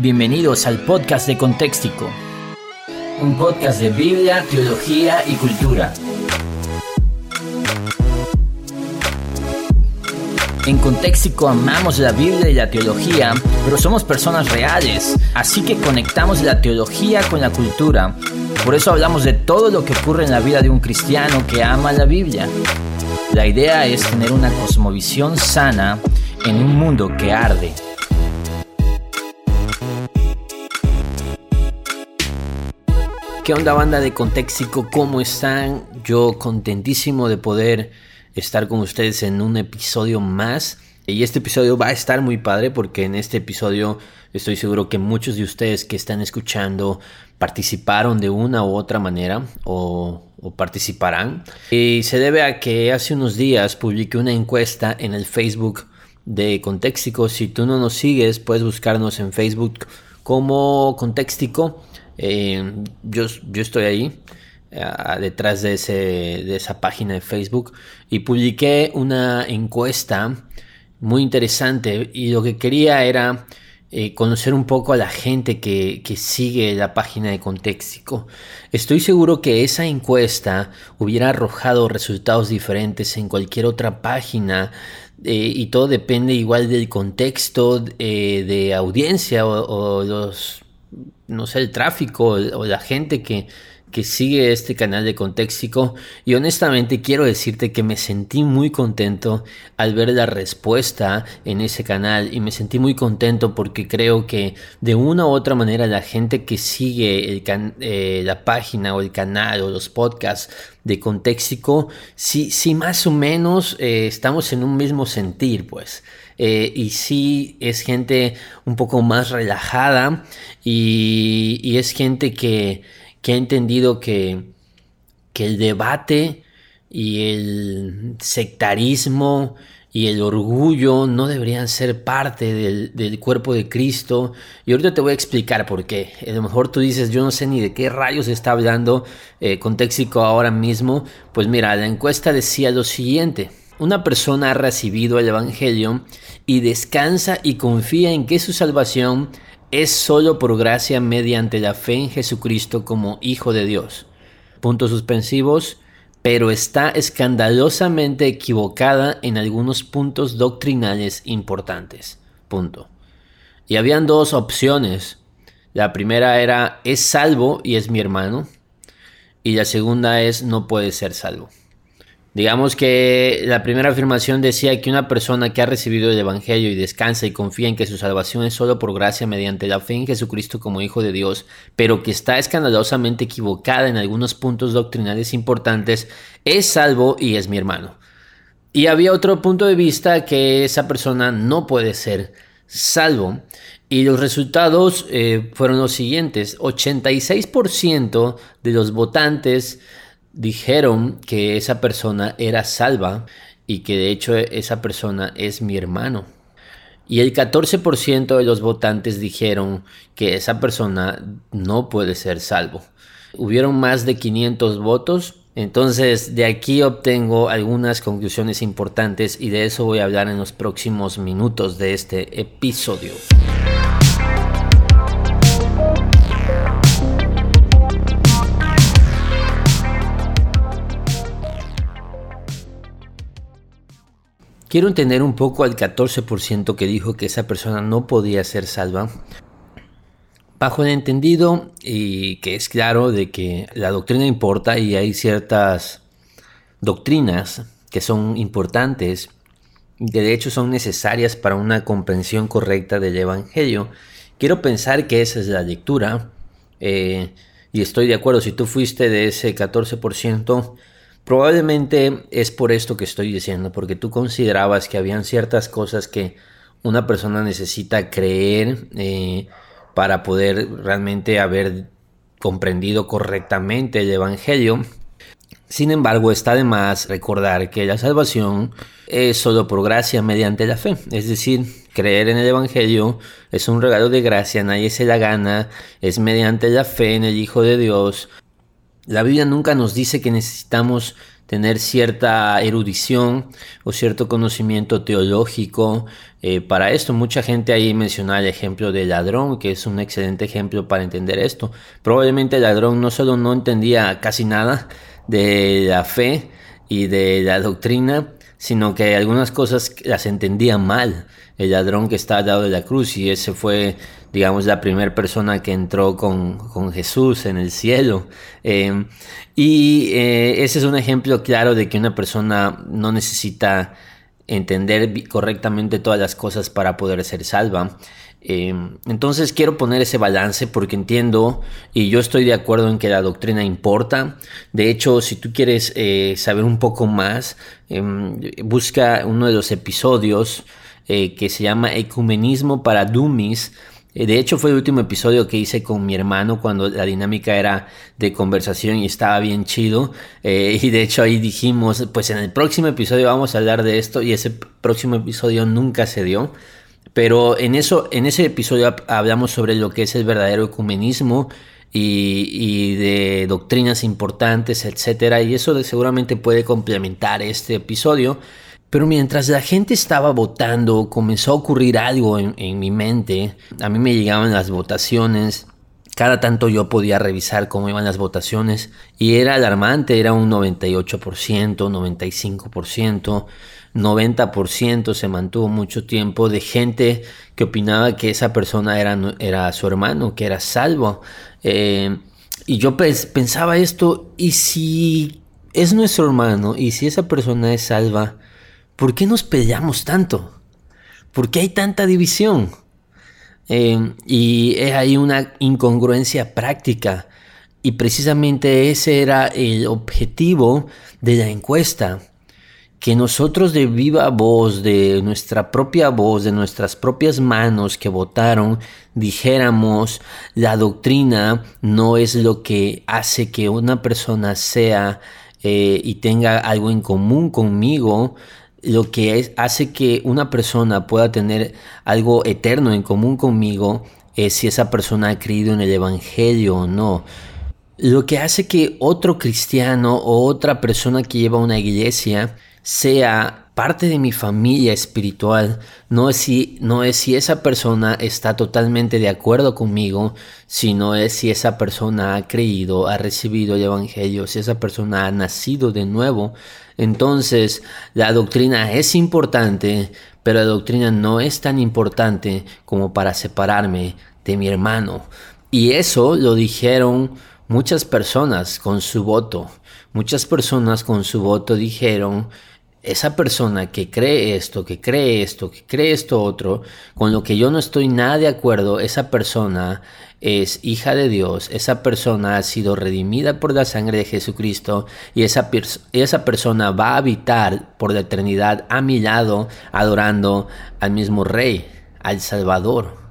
Bienvenidos al podcast de Contextico, un podcast de Biblia, teología y cultura. En Contextico amamos la Biblia y la teología, pero somos personas reales, así que conectamos la teología con la cultura. Por eso hablamos de todo lo que ocurre en la vida de un cristiano que ama la Biblia. La idea es tener una cosmovisión sana en un mundo que arde. ¿Qué onda banda de Contextico? ¿Cómo están? Yo contentísimo de poder estar con ustedes en un episodio más. Y este episodio va a estar muy padre porque en este episodio estoy seguro que muchos de ustedes que están escuchando participaron de una u otra manera o, participarán. Y se debe a que hace unos días publiqué una encuesta en el Facebook de Contextico. Si tú no nos sigues, puedes buscarnos en Facebook como Contextico eh, yo, yo estoy ahí detrás de, ese, de esa página de Facebook y publiqué una encuesta muy interesante y lo que quería era eh, conocer un poco a la gente que, sigue la página de Contextico. Estoy seguro que esa encuesta hubiera arrojado resultados diferentes en cualquier otra página eh, y todo depende igual del contexto de audiencia o los no sé, el tráfico o la gente que, que sigue este canal de Contextico y honestamente quiero decirte que me sentí muy contento al ver la respuesta en ese canal y me sentí muy contento porque creo que de una u otra manera la gente que sigue eh, la página o el canal o los podcasts de Contextico, sí, sí más o menos eh, estamos en un mismo sentir pues. Eh, y sí es gente un poco más relajada y, es gente que, ha entendido que, que el debate y el sectarismo y el orgullo no deberían ser parte del, cuerpo de Cristo. Y ahorita te voy a explicar por qué. A lo mejor tú dices, yo no sé ni de qué rayos está hablando eh, Contextico ahora mismo. Pues mira, la encuesta decía lo siguiente. Una persona ha recibido el Evangelio y descansa y confía en que su salvación es solo por gracia mediante la fe en Jesucristo como Hijo de Dios. Puntos suspensivos, pero está escandalosamente equivocada en algunos puntos doctrinales importantes. Punto. Y habían dos opciones. La primera era es salvo y es mi hermano. Y la segunda es no puede ser salvo. Digamos que la primera afirmación decía que una persona que ha recibido el Evangelio y descansa y confía en que su salvación es solo por gracia mediante la fe en Jesucristo como Hijo de Dios, pero que está escandalosamente equivocada en algunos puntos doctrinales importantes, es salvo y es mi hermano. Y había otro punto de vista que esa persona no puede ser salvo. Y los resultados eh, fueron los siguientes. 86% de los votantes dijeron que esa persona era salva y que de hecho esa persona es mi hermano. Y el 14% de los votantes dijeron que esa persona no puede ser salvo. Hubieron más de 500 votos, entonces de aquí obtengo algunas conclusiones importantes y de eso voy a hablar en los próximos minutos de este episodio. Quiero entender un poco al 14% que dijo que esa persona no podía ser salva. Bajo el entendido y que es claro de que la doctrina importa y hay ciertas doctrinas que son importantes que de hecho son necesarias para una comprensión correcta del Evangelio. Quiero pensar que esa es la lectura eh, y estoy de acuerdo, si tú fuiste de ese 14%, Probablemente es por esto que estoy diciendo, porque tú considerabas que habían ciertas cosas que una persona necesita creer eh, para poder realmente haber comprendido correctamente el Evangelio. Sin embargo, está de más recordar que la salvación es solo por gracia mediante la fe. Es decir, creer en el Evangelio es un regalo de gracia, nadie se la gana, es mediante la fe en el Hijo de Dios, la Biblia nunca nos dice que necesitamos tener cierta erudición o cierto conocimiento teológico. Eh, para esto, mucha gente ahí menciona el ejemplo del ladrón, que es un excelente ejemplo para entender esto. Probablemente el ladrón no solo no entendía casi nada de la fe y de la doctrina, sino que algunas cosas las entendía mal. El ladrón que está al lado de la cruz y ese fue digamos, la primera persona que entró con, Jesús en el cielo. Eh, y eh, ese es un ejemplo claro de que una persona no necesita entender correctamente todas las cosas para poder ser salva. Eh, entonces quiero poner ese balance porque entiendo y yo estoy de acuerdo en que la doctrina importa. De hecho, si tú quieres saber un poco más, busca uno de los episodios que se llama Ecumenismo para Dummies eh, de hecho, fue el último episodio que hice con mi hermano cuando la dinámica era de conversación y estaba bien chido. Eh, y de hecho ahí dijimos, pues en el próximo episodio vamos a hablar de esto y ese próximo episodio nunca se dio. Pero en, eso, en ese episodio hablamos sobre lo que es el verdadero ecumenismo y, y de doctrinas importantes, etc. Y eso seguramente puede complementar este episodio. Pero mientras la gente estaba votando, comenzó a ocurrir algo en, mi mente. A mí me llegaban las votaciones. Cada tanto yo podía revisar cómo iban las votaciones y era alarmante, era un 98%, 95%, 90% se mantuvo mucho tiempo de gente que opinaba que esa persona era, era su hermano, que era salvo. Eh, y yo pensaba esto, ¿y si es nuestro hermano? ¿Y si esa persona es salva? ¿Por qué nos peleamos tanto? ¿Por qué hay tanta división? Eh, y es ahí una incongruencia práctica. Y precisamente ese era el objetivo de la encuesta. Que nosotros de viva voz, de nuestra propia voz, de nuestras propias manos que votaron, dijéramos, la doctrina no es lo que hace que una persona sea eh, y tenga algo en común conmigo, lo que hace que una persona pueda tener algo eterno en común conmigo es si esa persona ha creído en el Evangelio o no. Lo que hace que otro cristiano o otra persona que lleva una iglesia sea parte de mi familia espiritual no es si, no es si esa persona está totalmente de acuerdo conmigo, sino es si esa persona ha creído, ha recibido el Evangelio, si esa persona ha nacido de nuevo. Entonces, la doctrina es importante, pero la doctrina no es tan importante como para separarme de mi hermano. Y eso lo dijeron muchas personas con su voto. Muchas personas con su voto dijeron, esa persona que cree esto, que cree esto, que cree esto otro, con lo que yo no estoy nada de acuerdo, esa persona es hija de Dios, esa persona ha sido redimida por la sangre de Jesucristo y esa, esa persona va a habitar por la eternidad a mi lado adorando al mismo Rey, al Salvador.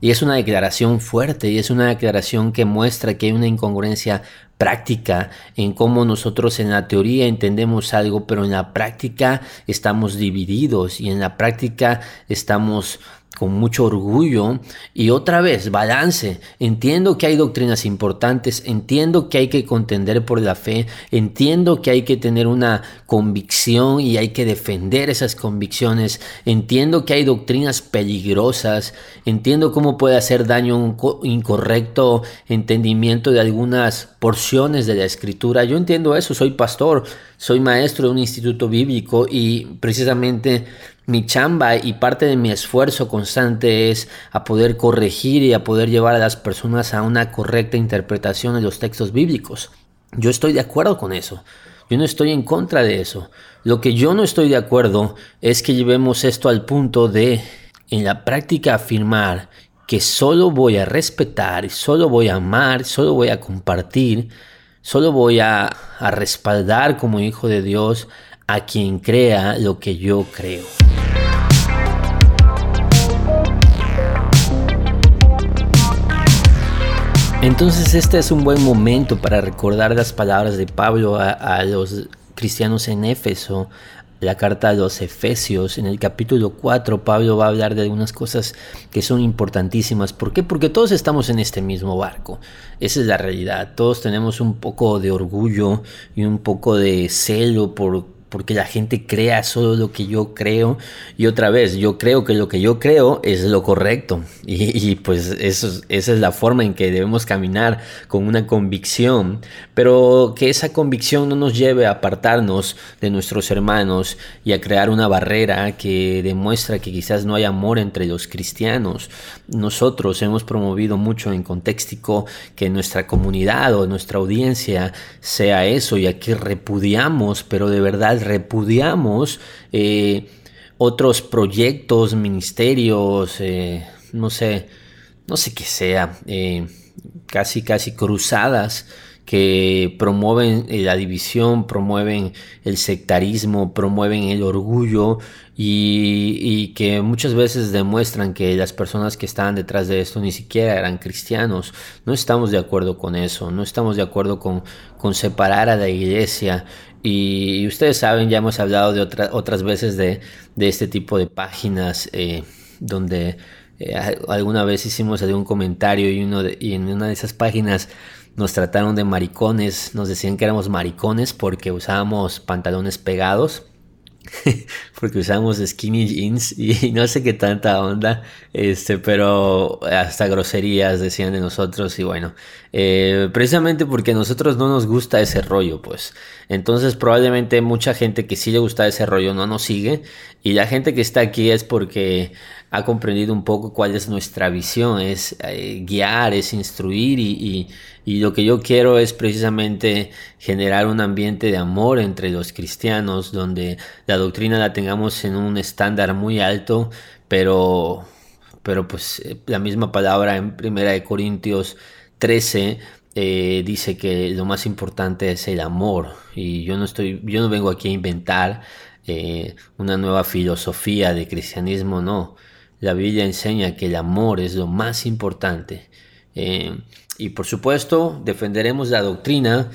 Y es una declaración fuerte y es una declaración que muestra que hay una incongruencia práctica en cómo nosotros en la teoría entendemos algo, pero en la práctica estamos divididos y en la práctica estamos con mucho orgullo y otra vez balance. Entiendo que hay doctrinas importantes, entiendo que hay que contender por la fe, entiendo que hay que tener una convicción y hay que defender esas convicciones, entiendo que hay doctrinas peligrosas, entiendo cómo puede hacer daño un incorrecto entendimiento de algunas porciones de la escritura. Yo entiendo eso, soy pastor, soy maestro de un instituto bíblico y precisamente mi chamba y parte de mi esfuerzo constante es a poder corregir y a poder llevar a las personas a una correcta interpretación de los textos bíblicos. Yo estoy de acuerdo con eso. Yo no estoy en contra de eso. Lo que yo no estoy de acuerdo es que llevemos esto al punto de, en la práctica, afirmar que solo voy a respetar, solo voy a amar, solo voy a compartir, solo voy a, a respaldar como hijo de Dios a quien crea lo que yo creo. Entonces este es un buen momento para recordar las palabras de Pablo a, los cristianos en Éfeso la carta a los Efesios, en el capítulo 4, Pablo va a hablar de algunas cosas que son importantísimas. ¿Por qué? Porque todos estamos en este mismo barco. Esa es la realidad. Todos tenemos un poco de orgullo y un poco de celo por porque la gente crea solo lo que yo creo. Y otra vez yo creo que lo que yo creo es lo correcto. Y, pues eso, esa es la forma en que debemos caminar con una convicción. Pero que esa convicción no nos lleve a apartarnos de nuestros hermanos y a crear una barrera que demuestra que quizás no hay amor entre los cristianos. Nosotros hemos promovido mucho en contexto que nuestra comunidad o nuestra audiencia sea eso y aquí repudiamos pero de verdad repudiamos eh, otros proyectos, ministerios, eh, no sé, no sé qué sea, eh, casi, casi cruzadas que promueven la división, promueven el sectarismo, promueven el orgullo y, que muchas veces demuestran que las personas que estaban detrás de esto ni siquiera eran cristianos. No estamos de acuerdo con eso, no estamos de acuerdo con, con separar a la iglesia y ustedes saben, ya hemos hablado de otras veces de, este tipo de páginas eh, donde eh, alguna vez hicimos algún comentario y, uno y en una de esas páginas nos trataron de maricones, nos decían que éramos maricones porque usábamos pantalones pegados porque usamos skinny jeans y no sé qué tanta onda, este, pero hasta groserías decían de nosotros y bueno, eh, precisamente porque a nosotros no nos gusta ese rollo, pues. Entonces probablemente mucha gente que sí le gusta ese rollo no nos sigue y la gente que está aquí es porque ha comprendido un poco cuál es nuestra visión, es eh, guiar, es instruir y, y, lo que yo quiero es precisamente generar un ambiente de amor entre los cristianos donde la doctrina la tengamos en un estándar muy alto, pero, pero pues eh, la misma palabra en Primera de Corintios 13 eh, dice que lo más importante es el amor y yo no estoy, yo no vengo aquí a inventar una nueva filosofía de cristianismo, no. La Biblia enseña que el amor es lo más importante. Eh, y por supuesto, defenderemos la doctrina,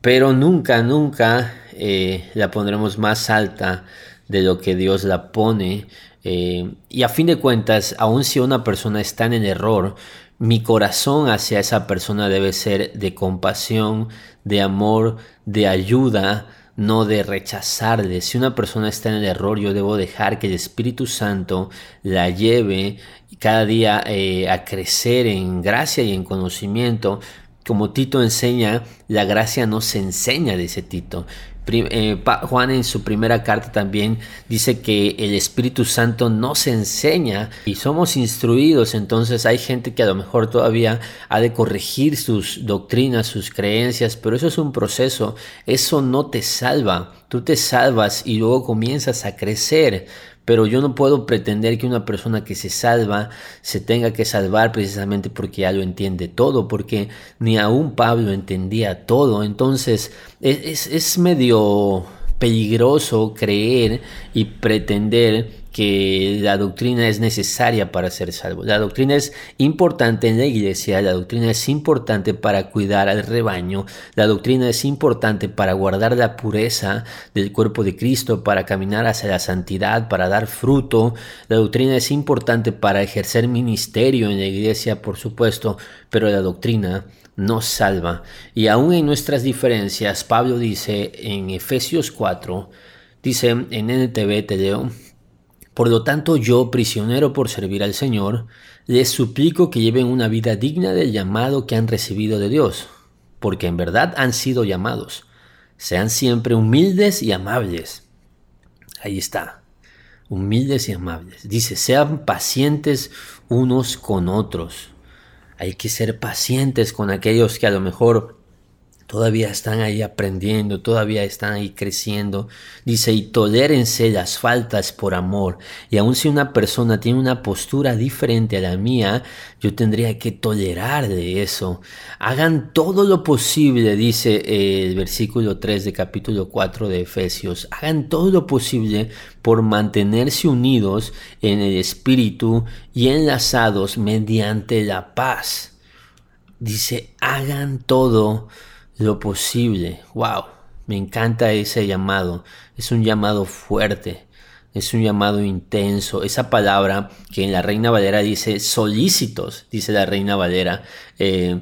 pero nunca, nunca eh, la pondremos más alta de lo que Dios la pone. Eh, y a fin de cuentas, aun si una persona está en error, mi corazón hacia esa persona debe ser de compasión, de amor, de ayuda, no de rechazarle. Si una persona está en el error, yo debo dejar que el Espíritu Santo la lleve cada día eh, a crecer en gracia y en conocimiento. Como Tito enseña, la gracia no se enseña, dice Tito. Eh, Juan en su primera carta también dice que el Espíritu Santo no se enseña y somos instruidos, entonces hay gente que a lo mejor todavía ha de corregir sus doctrinas, sus creencias, pero eso es un proceso, eso no te salva, tú te salvas y luego comienzas a crecer pero yo no puedo pretender que una persona que se salva se tenga que salvar precisamente porque ya lo entiende todo, porque ni aún Pablo entendía todo. Entonces es, es medio peligroso creer y pretender que la doctrina es necesaria para ser salvo. La doctrina es importante en la iglesia, la doctrina es importante para cuidar al rebaño, la doctrina es importante para guardar la pureza del cuerpo de Cristo, para caminar hacia la santidad, para dar fruto. La doctrina es importante para ejercer ministerio en la iglesia, por supuesto, pero la doctrina nos salva. Y aún en nuestras diferencias, Pablo dice en Efesios 4, dice en NTV, te leo, por lo tanto, yo, prisionero por servir al Señor, les suplico que lleven una vida digna del llamado que han recibido de Dios, porque en verdad han sido llamados. Sean siempre humildes y amables. Ahí está, humildes y amables. Dice, sean pacientes unos con otros. Hay que ser pacientes con aquellos que a lo mejor Todavía están ahí aprendiendo, todavía están ahí creciendo. Dice, y tolérense las faltas por amor. Y aun si una persona tiene una postura diferente a la mía, yo tendría que tolerar de eso. Hagan todo lo posible, dice el versículo 3 de capítulo 4 de Efesios. Hagan todo lo posible por mantenerse unidos en el espíritu y enlazados mediante la paz. Dice, hagan todo lo posible. Wow, Me encanta ese llamado. Es un llamado fuerte. Es un llamado intenso. Esa palabra que en la Reina Valera dice solícitos, dice la Reina Valera, eh,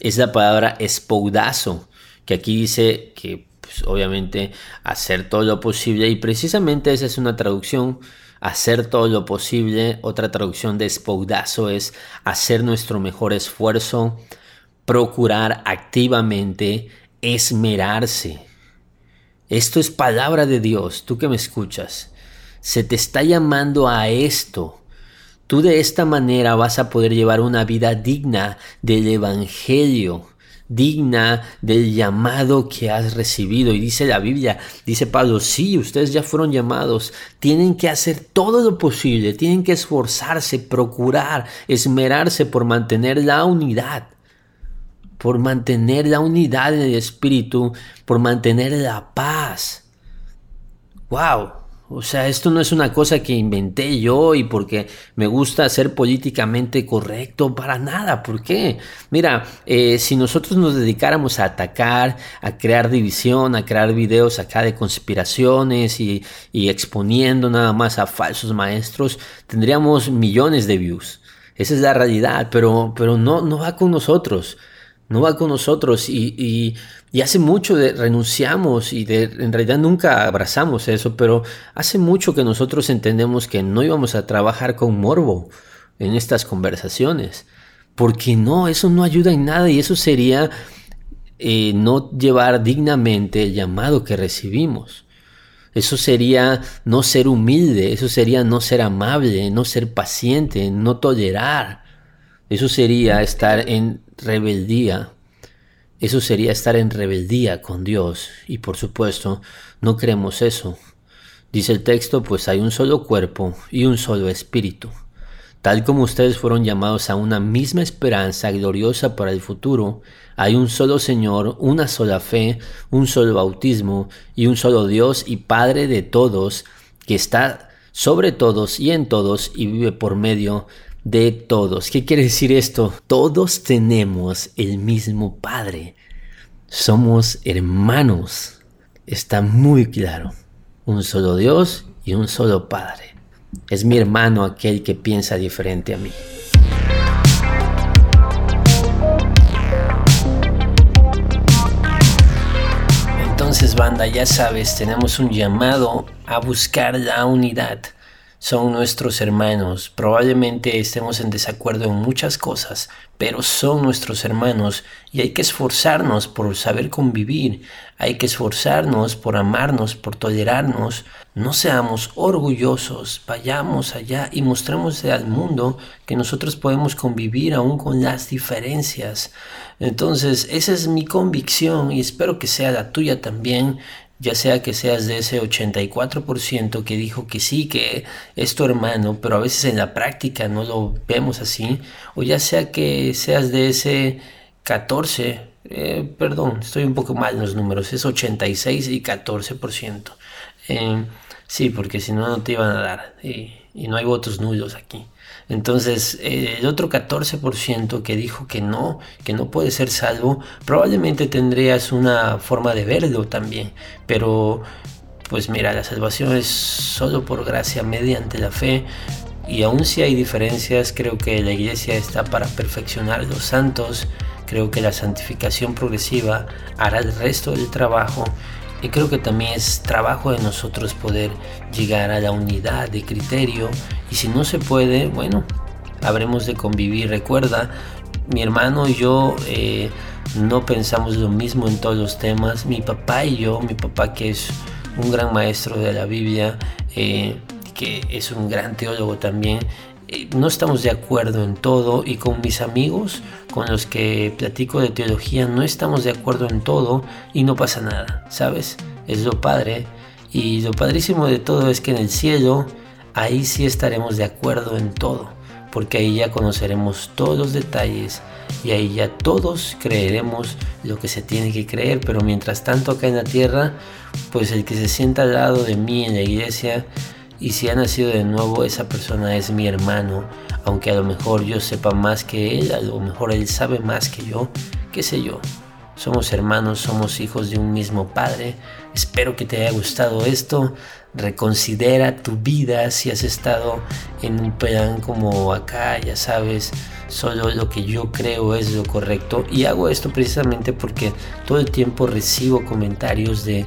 es la palabra espoudazo, que aquí dice que pues, obviamente hacer todo lo posible y precisamente esa es una traducción hacer todo lo posible. Otra traducción de espoudazo es hacer nuestro mejor esfuerzo, procurar activamente, esmerarse. Esto es palabra de Dios, tú que me escuchas. Se te está llamando a esto. Tú de esta manera vas a poder llevar una vida digna del Evangelio digna del llamado que has recibido. Y dice la Biblia, dice Pablo, sí, ustedes ya fueron llamados, tienen que hacer todo lo posible, tienen que esforzarse, procurar, esmerarse por mantener la unidad, por mantener la unidad en el Espíritu, por mantener la paz. ¡Wow! O sea, esto no es una cosa que inventé yo y porque me gusta ser políticamente correcto, para nada. ¿Por qué? Mira, eh, si nosotros nos dedicáramos a atacar, a crear división, a crear videos acá de conspiraciones y, exponiendo nada más a falsos maestros, tendríamos millones de views. Esa es la realidad, pero, pero no, no va con nosotros no va con nosotros y, hace mucho renunciamos y en realidad nunca abrazamos eso, pero hace mucho que nosotros entendemos que no íbamos a trabajar con morbo en estas conversaciones, porque no, eso no ayuda en nada y eso sería eh, no llevar dignamente el llamado que recibimos. Eso sería no ser humilde, eso sería no ser amable, no ser paciente, no tolerar. Eso sería estar en rebeldía. Eso sería estar en rebeldía con Dios. Y por supuesto, no creemos eso. Dice el texto, pues hay un solo cuerpo y un solo espíritu. Tal como ustedes fueron llamados a una misma esperanza gloriosa para el futuro, hay un solo Señor, una sola fe, un solo bautismo y un solo Dios y Padre de todos, que está sobre todos y en todos y vive por medio de todos. ¿Qué quiere decir esto? Todos tenemos el mismo Padre. Somos hermanos. Está muy claro. Un solo Dios y un solo Padre. Es mi hermano aquel que piensa diferente a mí. Entonces, banda, ya sabes, tenemos un llamado a buscar la unidad son nuestros hermanos. Probablemente estemos en desacuerdo en muchas cosas, pero son nuestros hermanos y hay que esforzarnos por saber convivir, hay que esforzarnos por amarnos, por tolerarnos. No seamos orgullosos, vayamos allá y mostremos al mundo que nosotros podemos convivir aún con las diferencias. Entonces, esa es mi convicción y espero que sea la tuya también ya sea que seas de ese 84% que dijo que sí, que es tu hermano, pero a veces en la práctica no lo vemos así, o ya sea que seas de ese 14, eh, perdón, estoy un poco mal en los números, es 86 y 14%. Eh, sí, porque si no, no te iban a dar, y no hay votos nulos aquí. Entonces, eh, el otro 14% que dijo que no, que no puede ser salvo, probablemente tendrías una forma de verlo también. Pero, pues mira, la salvación es solo por gracia mediante la fe. Y aun si hay diferencias, creo que la iglesia está para perfeccionar a los santos. Creo que la santificación progresiva hará el resto del trabajo y creo que también es trabajo de nosotros poder llegar a la unidad de criterio. Y si no se puede, bueno, habremos de convivir. Recuerda, mi hermano y yo eh, no pensamos lo mismo en todos los temas. Mi papá y yo, mi papá que es un gran maestro de la Biblia, eh, que es un gran teólogo también, no estamos de acuerdo en todo y con mis amigos con los que platico de teología no estamos de acuerdo en todo y no pasa nada, ¿sabes? Es lo padre y lo padrísimo de todo es que en el cielo ahí sí estaremos de acuerdo en todo, porque ahí ya conoceremos todos los detalles y ahí ya todos creeremos lo que se tiene que creer, pero mientras tanto acá en la tierra, pues el que se sienta al lado de mí en la iglesia y si ha nacido de nuevo, esa persona es mi hermano, aunque a lo mejor yo sepa más que él, a lo mejor él sabe más que yo, qué sé yo. somos hermanos, somos hijos de un mismo Padre. Espero que te haya gustado esto. Reconsidera tu vida si has estado en un plan como acá, ya sabes, solo lo que yo creo es lo correcto. Y hago esto precisamente porque todo el tiempo recibo comentarios de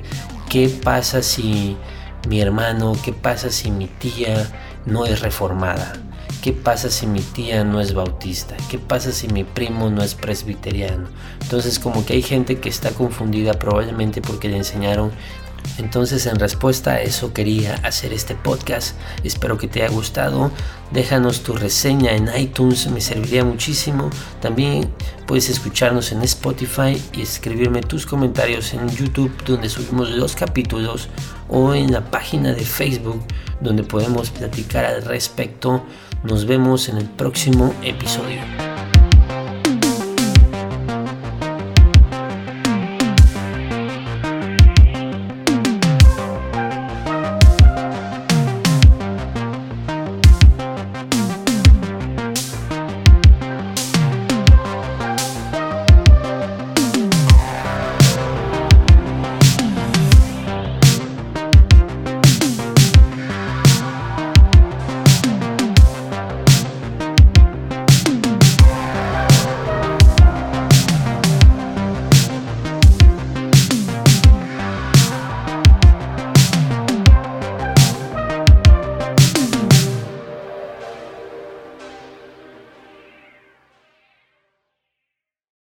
qué pasa si mi hermano, qué pasa si mi tía no es reformada ¿Qué pasa si mi tía no es bautista? ¿Qué pasa si mi primo no es presbiteriano? Entonces como que hay gente que está confundida probablemente porque le enseñaron entonces en respuesta a eso quería hacer este podcast. Espero que te haya gustado. Déjanos tu reseña en iTunes, me serviría muchísimo. También puedes escucharnos en Spotify y escribirme tus comentarios en YouTube donde subimos los capítulos o en la página de Facebook donde podemos platicar al respecto. Nos vemos en el próximo episodio.